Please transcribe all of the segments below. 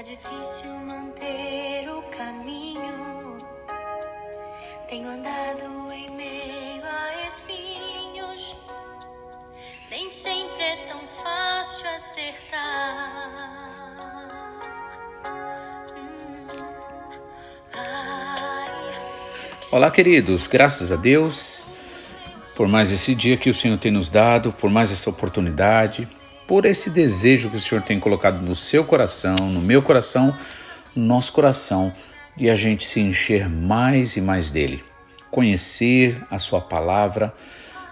Tá difícil manter o caminho. Tenho andado em meio a espinhos. Nem sempre é tão fácil acertar. Hum. Olá, queridos, graças a Deus por mais esse dia que o Senhor tem nos dado, por mais essa oportunidade, por esse desejo que o Senhor tem colocado no seu coração, no meu coração, no nosso coração, de a gente se encher mais e mais dele, conhecer a Sua palavra,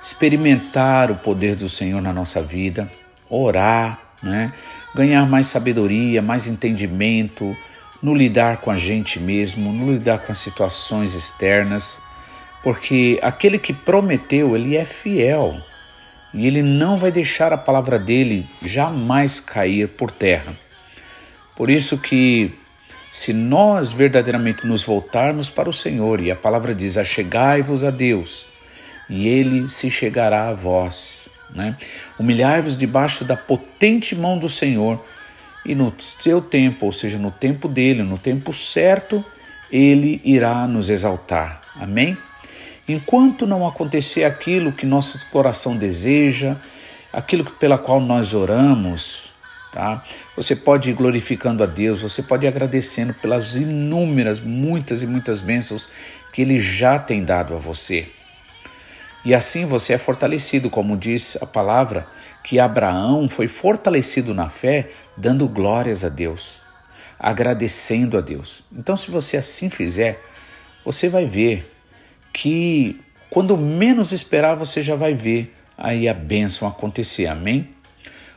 experimentar o poder do Senhor na nossa vida, orar, né? ganhar mais sabedoria, mais entendimento no lidar com a gente mesmo, no lidar com as situações externas porque aquele que prometeu, ele é fiel e ele não vai deixar a palavra dele jamais cair por terra. Por isso que se nós verdadeiramente nos voltarmos para o Senhor, e a palavra diz: achegai-vos a Deus, e ele se chegará a vós. Né? Humilhai-vos debaixo da potente mão do Senhor, e no seu tempo, ou seja, no tempo dele, no tempo certo, ele irá nos exaltar. Amém? Enquanto não acontecer aquilo que nosso coração deseja, aquilo pela qual nós oramos, tá? Você pode ir glorificando a Deus, você pode ir agradecendo pelas inúmeras, muitas e muitas bênçãos que Ele já tem dado a você. E assim você é fortalecido, como diz a palavra, que Abraão foi fortalecido na fé, dando glórias a Deus, agradecendo a Deus. Então, se você assim fizer, você vai ver que quando menos esperar você já vai ver aí a bênção acontecer. Amém?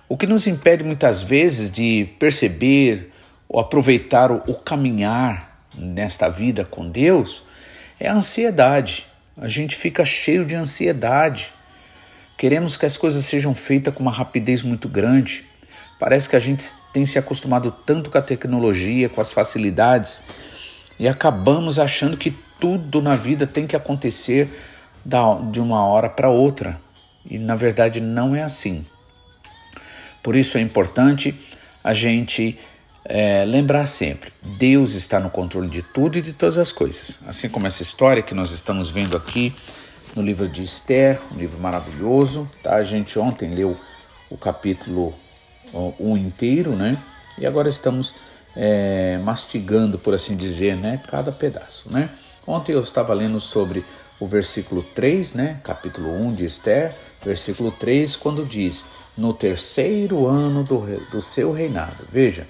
O que nos impede muitas vezes de perceber ou aproveitar o, caminhar nesta vida com Deus é a ansiedade. A gente fica cheio de ansiedade. Queremos que as coisas sejam feitas com uma rapidez muito grande. Parece que a gente tem se acostumado tanto com a tecnologia, com as facilidades, e acabamos achando que tudo na vida tem que acontecer de uma hora para outra. E na verdade não é assim. Por isso é importante a gente é, lembrar sempre: Deus está no controle de tudo e de todas as coisas. Assim como essa história que nós estamos vendo aqui no livro de Esther, um livro maravilhoso. Tá? A gente ontem leu o capítulo 1 um inteiro, né? E agora estamos é, mastigando, por assim dizer, né? Cada pedaço, né? Ontem eu estava lendo sobre o versículo 3, né, capítulo 1 de Esther, versículo 3, quando diz: No terceiro ano do, do seu reinado. Veja,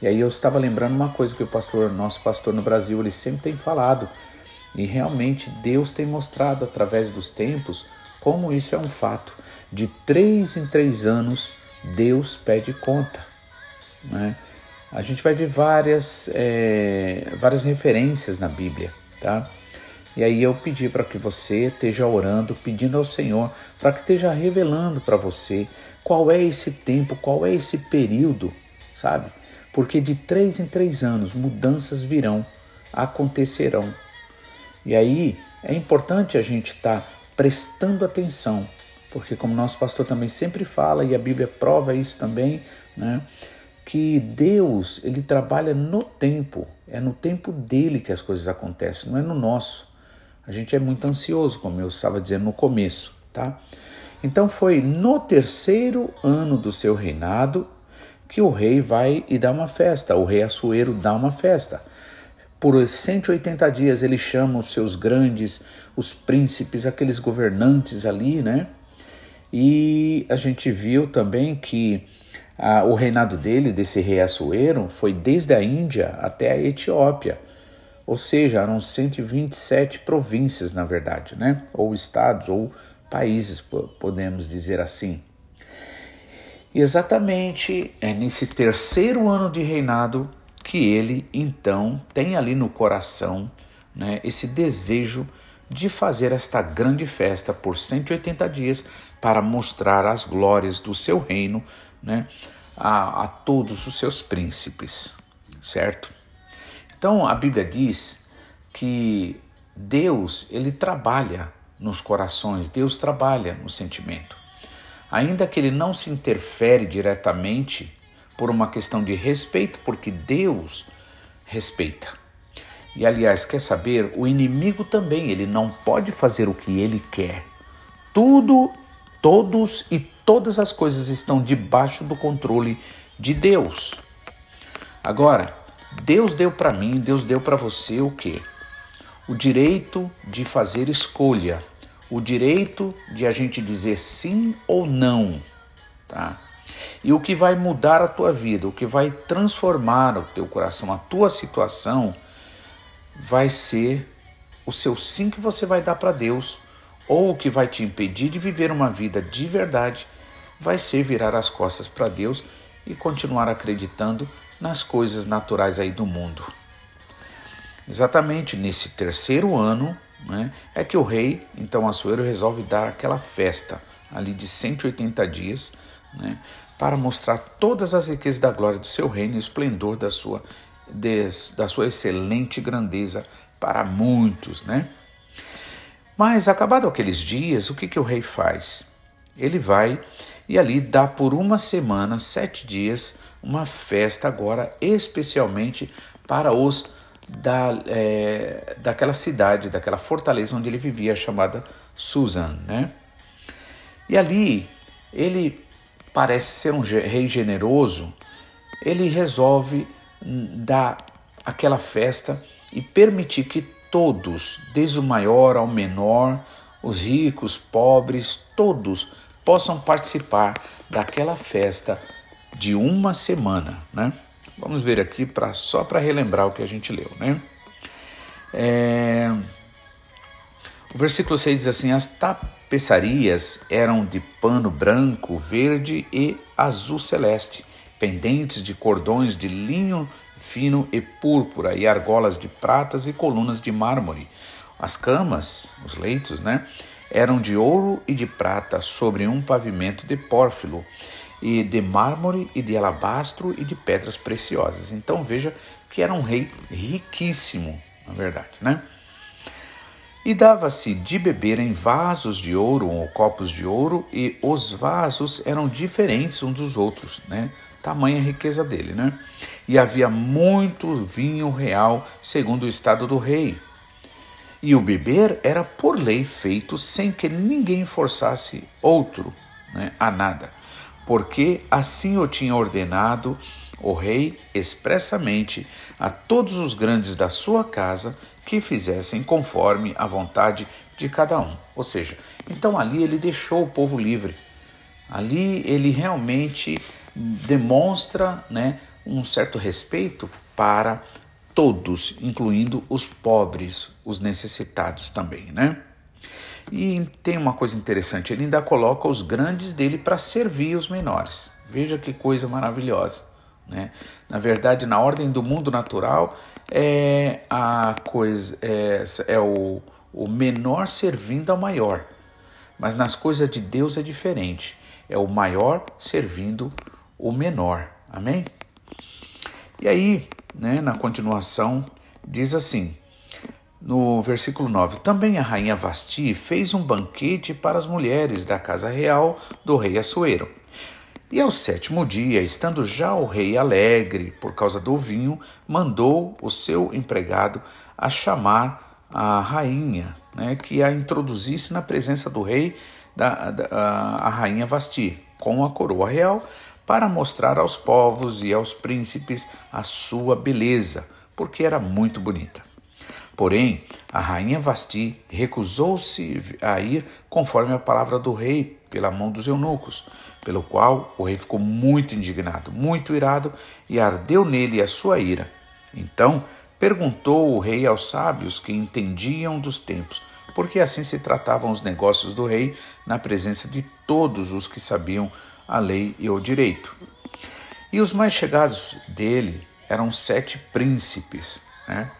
e aí eu estava lembrando uma coisa que o pastor, nosso pastor no Brasil, ele sempre tem falado, e realmente Deus tem mostrado através dos tempos como isso é um fato. De três em três anos, Deus pede conta. Né? A gente vai ver várias, é, várias referências na Bíblia tá? E aí eu pedi para que você esteja orando, pedindo ao Senhor para que esteja revelando para você qual é esse tempo, qual é esse período, sabe? Porque de três em três anos mudanças virão, acontecerão. E aí é importante a gente estar tá prestando atenção, porque como nosso pastor também sempre fala e a Bíblia prova isso também, né? Que Deus ele trabalha no tempo, é no tempo dele que as coisas acontecem, não é no nosso. A gente é muito ansioso, como eu estava dizendo no começo, tá? Então foi no terceiro ano do seu reinado que o rei vai e dá uma festa, o rei Assuero dá uma festa. Por 180 dias ele chama os seus grandes, os príncipes, aqueles governantes ali, né? E a gente viu também que ah, o reinado dele, desse rei Assuero, foi desde a Índia até a Etiópia, ou seja, eram 127 províncias, na verdade, né? ou estados, ou países, podemos dizer assim. E exatamente é nesse terceiro ano de reinado que ele, então, tem ali no coração né, esse desejo de fazer esta grande festa por 180 dias para mostrar as glórias do seu reino né, a, a todos os seus príncipes, certo? Então a Bíblia diz que Deus ele trabalha nos corações, Deus trabalha no sentimento. Ainda que ele não se interfere diretamente por uma questão de respeito, porque Deus respeita. E aliás, quer saber? O inimigo também, ele não pode fazer o que ele quer. Tudo, todos e todas as coisas estão debaixo do controle de Deus. Agora, Deus deu para mim, Deus deu para você o quê? O direito de fazer escolha, o direito de a gente dizer sim ou não, tá? E o que vai mudar a tua vida, o que vai transformar o teu coração, a tua situação, vai ser o seu sim que você vai dar para Deus, ou o que vai te impedir de viver uma vida de verdade, vai ser virar as costas para Deus e continuar acreditando nas coisas naturais aí do mundo. Exatamente nesse terceiro ano né, é que o rei, então Assuero, resolve dar aquela festa ali de 180 dias, né, para mostrar todas as riquezas da glória do seu reino e o esplendor da sua, de, da sua excelente grandeza para muitos, né? Mas, acabado aqueles dias, o que, que o rei faz? Ele vai e ali dá por uma semana, sete dias, uma festa agora especialmente para os da, é, daquela cidade, daquela fortaleza onde ele vivia, chamada Susan, né? E ali ele parece ser um rei generoso, ele resolve dar aquela festa e permitir que todos, desde o maior ao menor, os ricos, pobres, todos possam participar daquela festa de uma semana, né? Vamos ver aqui para só para relembrar o que a gente leu, né? É... O versículo 6 diz assim: As tapeçarias eram de pano branco, verde e azul celeste, pendentes de cordões de linho fino e púrpura, e argolas de pratas e colunas de mármore. As camas, os leitos, né, eram de ouro e de prata sobre um pavimento de pórfilo, e de mármore e de alabastro e de pedras preciosas. Então veja que era um rei riquíssimo, na verdade, né? E dava-se de beber em vasos de ouro ou copos de ouro, e os vasos eram diferentes uns dos outros, né? Tamanha riqueza dele, né? E havia muito vinho real, segundo o estado do rei. E o beber era por lei feito sem que ninguém forçasse outro né, a nada, porque assim o tinha ordenado o rei expressamente a todos os grandes da sua casa que fizessem conforme a vontade de cada um. Ou seja, então ali ele deixou o povo livre. Ali ele realmente demonstra né, um certo respeito para todos, incluindo os pobres, os necessitados também, né? E tem uma coisa interessante, ele ainda coloca os grandes dele para servir os menores. Veja que coisa maravilhosa. Né? Na verdade, na ordem do mundo natural, é a coisa é, é o, o menor servindo ao maior. Mas nas coisas de Deus é diferente. É o maior servindo o menor. Amém? E aí, né, na continuação, diz assim, no versículo 9: Também a rainha Vasti fez um banquete para as mulheres da casa real do rei Assuero e ao sétimo dia, estando já o rei alegre por causa do vinho, mandou o seu empregado a chamar a rainha, né, que a introduzisse na presença do rei, da, da a, a rainha Vasti, com a coroa real, para mostrar aos povos e aos príncipes a sua beleza, porque era muito bonita. Porém, a rainha Vasti recusou-se a ir conforme a palavra do rei pela mão dos eunucos, pelo qual o rei ficou muito indignado, muito irado, e ardeu nele a sua ira. Então perguntou o rei aos sábios que entendiam dos tempos, porque assim se tratavam os negócios do rei na presença de todos os que sabiam a lei e o direito. E os mais chegados dele eram sete príncipes. Né?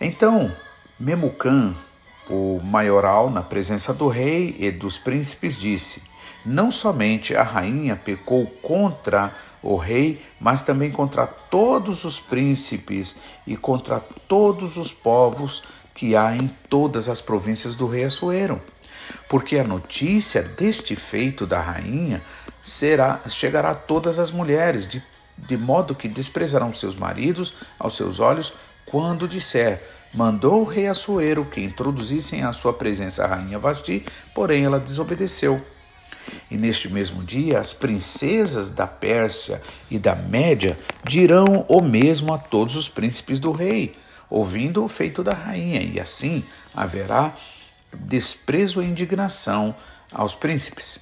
Então, Memucã, o maioral, na presença do rei e dos príncipes, disse: não somente a rainha pecou contra o rei, mas também contra todos os príncipes e contra todos os povos que há em todas as províncias do rei Assuero. Porque a notícia deste feito da rainha será chegará a todas as mulheres, de, de modo que desprezarão seus maridos aos seus olhos quando disser: Mandou o rei Assuero que introduzissem à sua presença a rainha Vasti, porém ela desobedeceu. E neste mesmo dia, as princesas da Pérsia e da Média dirão o mesmo a todos os príncipes do rei, ouvindo o feito da rainha, e assim haverá desprezo e indignação aos príncipes.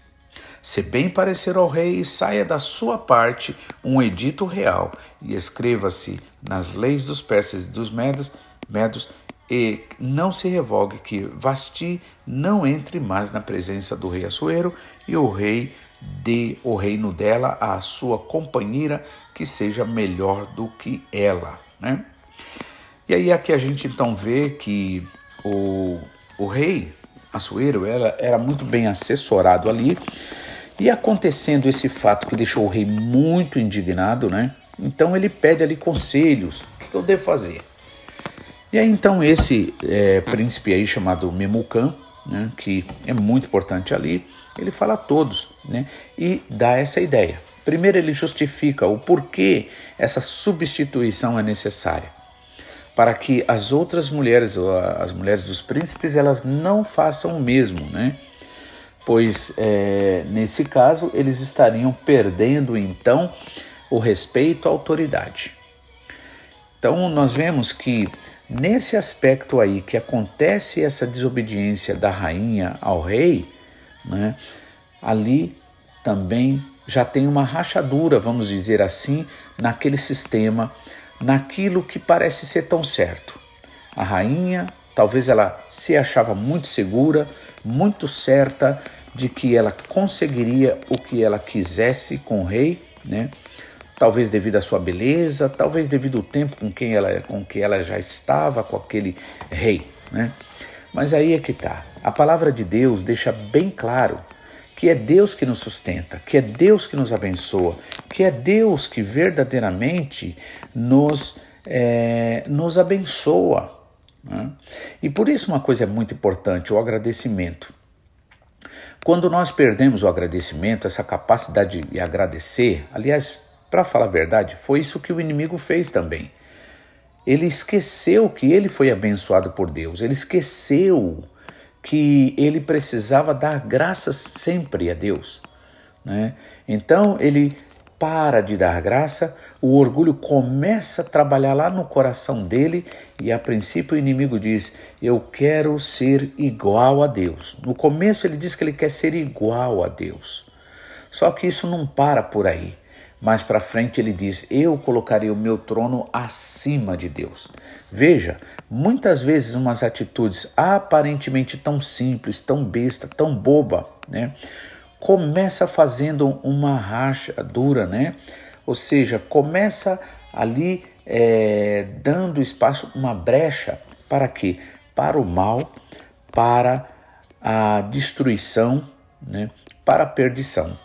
Se bem parecer ao rei, saia da sua parte um edito real e escreva-se nas leis dos persas e dos medos, medos e não se revogue que Vasti não entre mais na presença do rei Assuero e o rei dê o reino dela à sua companheira que seja melhor do que ela, né? E aí aqui a gente então vê que o, o rei Assuero era, era muito bem assessorado ali e acontecendo esse fato que deixou o rei muito indignado, né? Então ele pede ali conselhos, o que eu devo fazer? E aí então esse é, príncipe aí chamado Memucan, né, que é muito importante ali, ele fala a todos né, e dá essa ideia. Primeiro ele justifica o porquê essa substituição é necessária. Para que as outras mulheres, as mulheres dos príncipes, elas não façam o mesmo, né? pois é, nesse caso eles estariam perdendo então o respeito à autoridade. Então nós vemos que nesse aspecto aí que acontece essa desobediência da rainha ao rei, né, ali também já tem uma rachadura, vamos dizer assim, naquele sistema, naquilo que parece ser tão certo. A rainha, talvez ela se achava muito segura, muito certa de que ela conseguiria o que ela quisesse com o rei, né? Talvez devido à sua beleza, talvez devido ao tempo com quem ela com que ela já estava com aquele rei, né? Mas aí é que tá. A palavra de Deus deixa bem claro que é Deus que nos sustenta, que é Deus que nos abençoa, que é Deus que verdadeiramente nos, é, nos abençoa. Né? E por isso uma coisa é muito importante, o agradecimento. Quando nós perdemos o agradecimento, essa capacidade de agradecer, aliás, para falar a verdade, foi isso que o inimigo fez também. Ele esqueceu que ele foi abençoado por Deus, ele esqueceu que ele precisava dar graças sempre a Deus. Né? Então ele para de dar graça, o orgulho começa a trabalhar lá no coração dele e a princípio o inimigo diz: Eu quero ser igual a Deus. No começo ele diz que ele quer ser igual a Deus. Só que isso não para por aí. Mais para frente ele diz: Eu colocarei o meu trono acima de Deus. Veja, muitas vezes umas atitudes aparentemente tão simples, tão besta, tão boba, né? Começa fazendo uma racha dura, né? Ou seja, começa ali é, dando espaço, uma brecha para quê? Para o mal, para a destruição, né? para a perdição.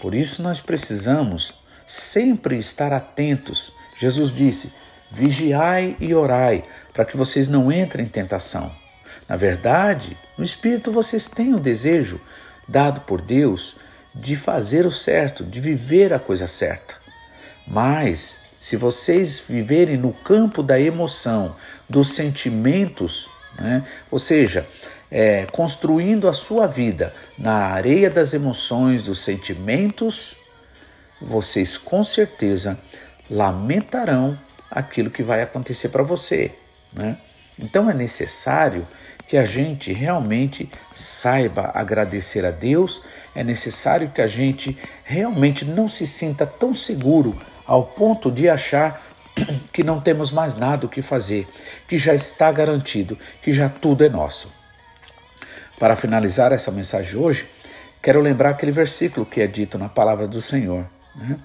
Por isso nós precisamos sempre estar atentos. Jesus disse: vigiai e orai, para que vocês não entrem em tentação. Na verdade, no espírito vocês têm o desejo, dado por Deus de fazer o certo, de viver a coisa certa. Mas, se vocês viverem no campo da emoção, dos sentimentos, né? ou seja, é, construindo a sua vida na areia das emoções, dos sentimentos, vocês com certeza lamentarão aquilo que vai acontecer para você. Né? Então é necessário que a gente realmente saiba agradecer a Deus, é necessário que a gente realmente não se sinta tão seguro ao ponto de achar que não temos mais nada o que fazer, que já está garantido, que já tudo é nosso. Para finalizar essa mensagem hoje, quero lembrar aquele versículo que é dito na palavra do Senhor, né?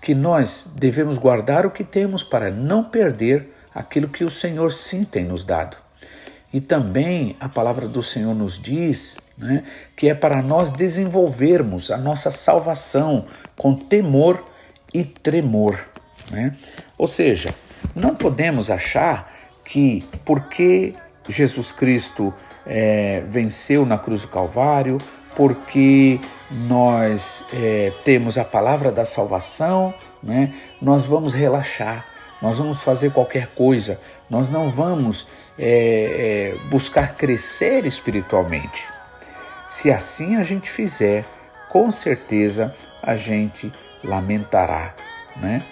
que nós devemos guardar o que temos para não perder aquilo que o Senhor sim tem nos dado. E também a palavra do Senhor nos diz né, que é para nós desenvolvermos a nossa salvação com temor e tremor. Né? Ou seja, não podemos achar que porque Jesus Cristo é, venceu na cruz do Calvário, porque nós é, temos a palavra da salvação, né? nós vamos relaxar, nós vamos fazer qualquer coisa, nós não vamos é, é, buscar crescer espiritualmente. Se assim a gente fizer, com certeza a gente lamentará, né?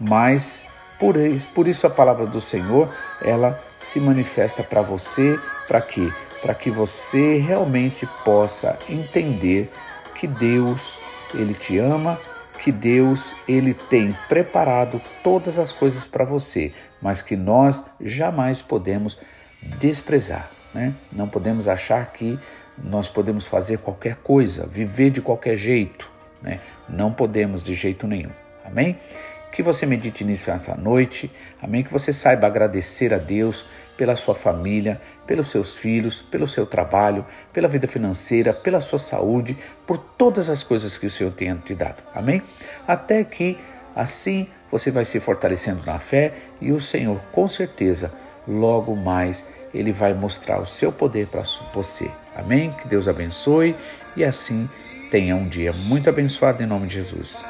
Mas por isso, por isso a palavra do Senhor, ela se manifesta para você, para quê? Para que você realmente possa entender que Deus, ele te ama, que Deus, ele tem preparado todas as coisas para você, mas que nós jamais podemos desprezar, né? Não podemos achar que nós podemos fazer qualquer coisa, viver de qualquer jeito, né? Não podemos de jeito nenhum. Amém? Que você medite nisso essa noite. Amém? Que você saiba agradecer a Deus pela sua família, pelos seus filhos, pelo seu trabalho, pela vida financeira, pela sua saúde, por todas as coisas que o Senhor tem te dado. Amém? Até que assim você vai se fortalecendo na fé e o Senhor, com certeza, logo mais ele vai mostrar o seu poder para você. Amém? Que Deus abençoe e assim tenha um dia muito abençoado em nome de Jesus.